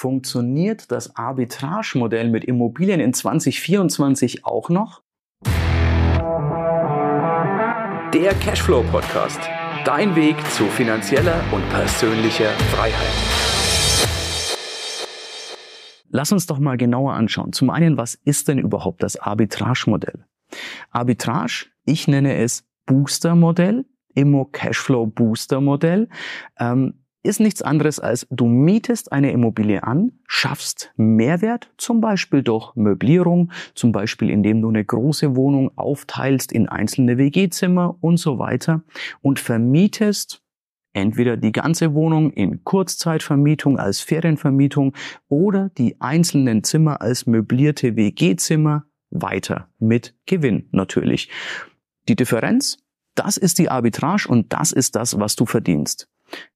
Funktioniert das Arbitragemodell mit Immobilien in 2024 auch noch? Der Cashflow Podcast. Dein Weg zu finanzieller und persönlicher Freiheit. Lass uns doch mal genauer anschauen. Zum einen, was ist denn überhaupt das Arbitragemodell? Arbitrage, ich nenne es Booster-Modell, Immo Cashflow Booster Modell. Ähm, ist nichts anderes als du mietest eine Immobilie an, schaffst Mehrwert, zum Beispiel durch Möblierung, zum Beispiel indem du eine große Wohnung aufteilst in einzelne WG-Zimmer und so weiter und vermietest entweder die ganze Wohnung in Kurzzeitvermietung als Ferienvermietung oder die einzelnen Zimmer als möblierte WG-Zimmer weiter mit Gewinn natürlich. Die Differenz, das ist die Arbitrage und das ist das, was du verdienst.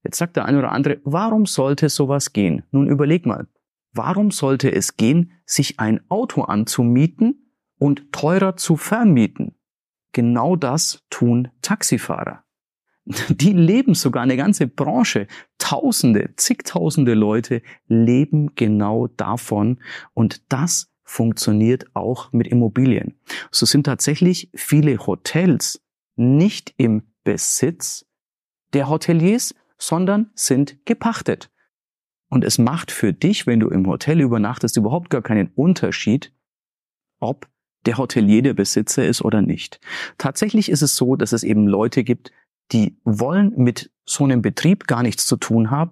Jetzt sagt der eine oder andere, warum sollte sowas gehen? Nun überleg mal, warum sollte es gehen, sich ein Auto anzumieten und teurer zu vermieten? Genau das tun Taxifahrer. Die leben sogar eine ganze Branche. Tausende, zigtausende Leute leben genau davon und das funktioniert auch mit Immobilien. So sind tatsächlich viele Hotels nicht im Besitz der Hoteliers, sondern sind gepachtet. Und es macht für dich, wenn du im Hotel übernachtest, überhaupt gar keinen Unterschied, ob der Hotelier der Besitzer ist oder nicht. Tatsächlich ist es so, dass es eben Leute gibt, die wollen mit so einem Betrieb gar nichts zu tun haben.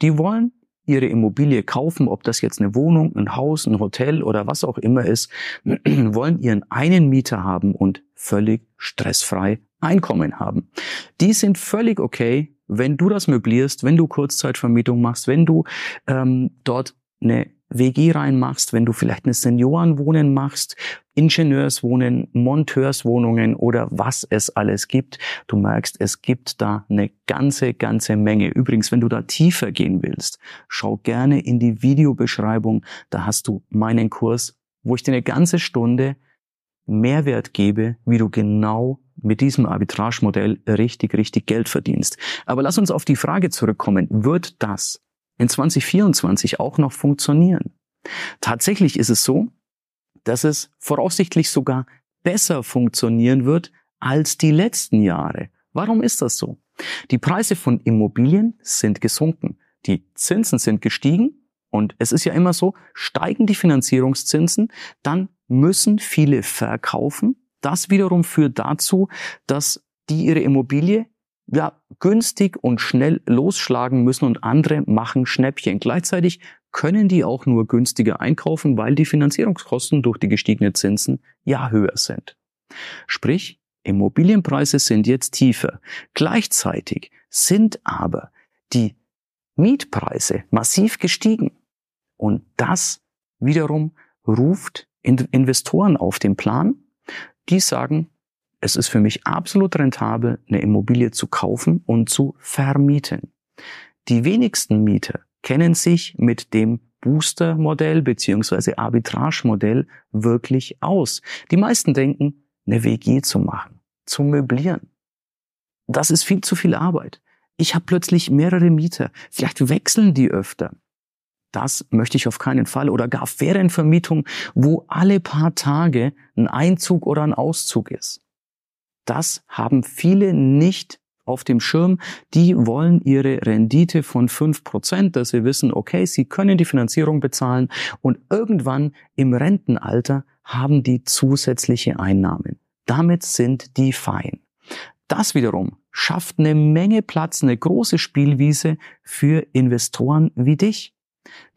Die wollen ihre Immobilie kaufen, ob das jetzt eine Wohnung, ein Haus, ein Hotel oder was auch immer ist, wollen ihren einen Mieter haben und völlig stressfrei Einkommen haben. Die sind völlig okay, wenn du das möblierst, wenn du Kurzzeitvermietung machst, wenn du ähm, dort eine WG reinmachst, wenn du vielleicht eine Seniorenwohnen machst, Ingenieurswohnen, Monteurswohnungen oder was es alles gibt. Du merkst, es gibt da eine ganze, ganze Menge. Übrigens, wenn du da tiefer gehen willst, schau gerne in die Videobeschreibung. Da hast du meinen Kurs, wo ich dir eine ganze Stunde Mehrwert gebe, wie du genau mit diesem Arbitragemodell richtig, richtig Geld verdienst. Aber lass uns auf die Frage zurückkommen, wird das in 2024 auch noch funktionieren? Tatsächlich ist es so, dass es voraussichtlich sogar besser funktionieren wird als die letzten Jahre. Warum ist das so? Die Preise von Immobilien sind gesunken, die Zinsen sind gestiegen und es ist ja immer so, steigen die Finanzierungszinsen, dann müssen viele verkaufen. Das wiederum führt dazu, dass die ihre Immobilie ja, günstig und schnell losschlagen müssen und andere machen Schnäppchen. Gleichzeitig können die auch nur günstiger einkaufen, weil die Finanzierungskosten durch die gestiegenen Zinsen ja höher sind. Sprich, Immobilienpreise sind jetzt tiefer. Gleichzeitig sind aber die Mietpreise massiv gestiegen. Und das wiederum ruft Investoren auf den Plan, die sagen, es ist für mich absolut rentabel, eine Immobilie zu kaufen und zu vermieten. Die wenigsten Mieter kennen sich mit dem Booster-Modell beziehungsweise Arbitrage-Modell wirklich aus. Die meisten denken, eine WG zu machen, zu möblieren. Das ist viel zu viel Arbeit. Ich habe plötzlich mehrere Mieter. Vielleicht wechseln die öfter. Das möchte ich auf keinen Fall. Oder gar Ferienvermietung, wo alle paar Tage ein Einzug oder ein Auszug ist. Das haben viele nicht auf dem Schirm. Die wollen ihre Rendite von fünf Prozent, dass sie wissen, okay, sie können die Finanzierung bezahlen und irgendwann im Rentenalter haben die zusätzliche Einnahmen. Damit sind die fein. Das wiederum schafft eine Menge Platz, eine große Spielwiese für Investoren wie dich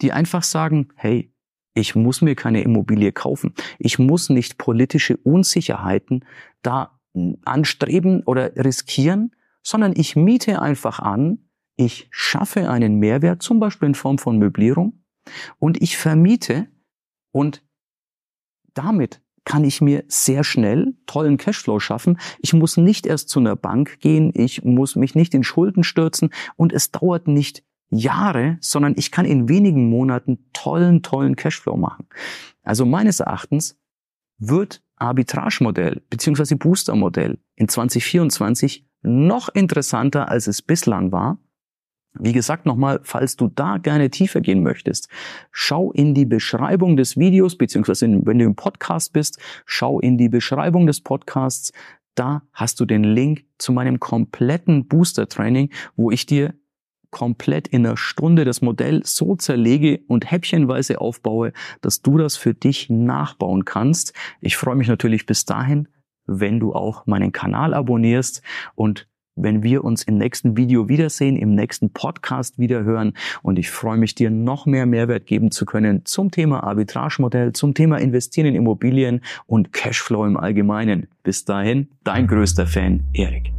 die einfach sagen, hey, ich muss mir keine Immobilie kaufen. Ich muss nicht politische Unsicherheiten da anstreben oder riskieren, sondern ich miete einfach an, ich schaffe einen Mehrwert, zum Beispiel in Form von Möblierung, und ich vermiete und damit kann ich mir sehr schnell tollen Cashflow schaffen. Ich muss nicht erst zu einer Bank gehen, ich muss mich nicht in Schulden stürzen und es dauert nicht Jahre, sondern ich kann in wenigen Monaten tollen, tollen Cashflow machen. Also meines Erachtens wird Arbitragemodell bzw. Boostermodell in 2024 noch interessanter, als es bislang war. Wie gesagt, nochmal, falls du da gerne tiefer gehen möchtest, schau in die Beschreibung des Videos, beziehungsweise wenn du im Podcast bist, schau in die Beschreibung des Podcasts. Da hast du den Link zu meinem kompletten Booster-Training, wo ich dir komplett in einer Stunde das Modell so zerlege und häppchenweise aufbaue, dass du das für dich nachbauen kannst. Ich freue mich natürlich bis dahin, wenn du auch meinen Kanal abonnierst und wenn wir uns im nächsten Video wiedersehen, im nächsten Podcast wiederhören. Und ich freue mich, dir noch mehr Mehrwert geben zu können zum Thema Arbitragemodell, zum Thema Investieren in Immobilien und Cashflow im Allgemeinen. Bis dahin, dein größter Fan, Erik.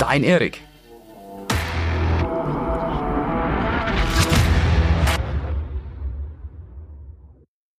dein Erik.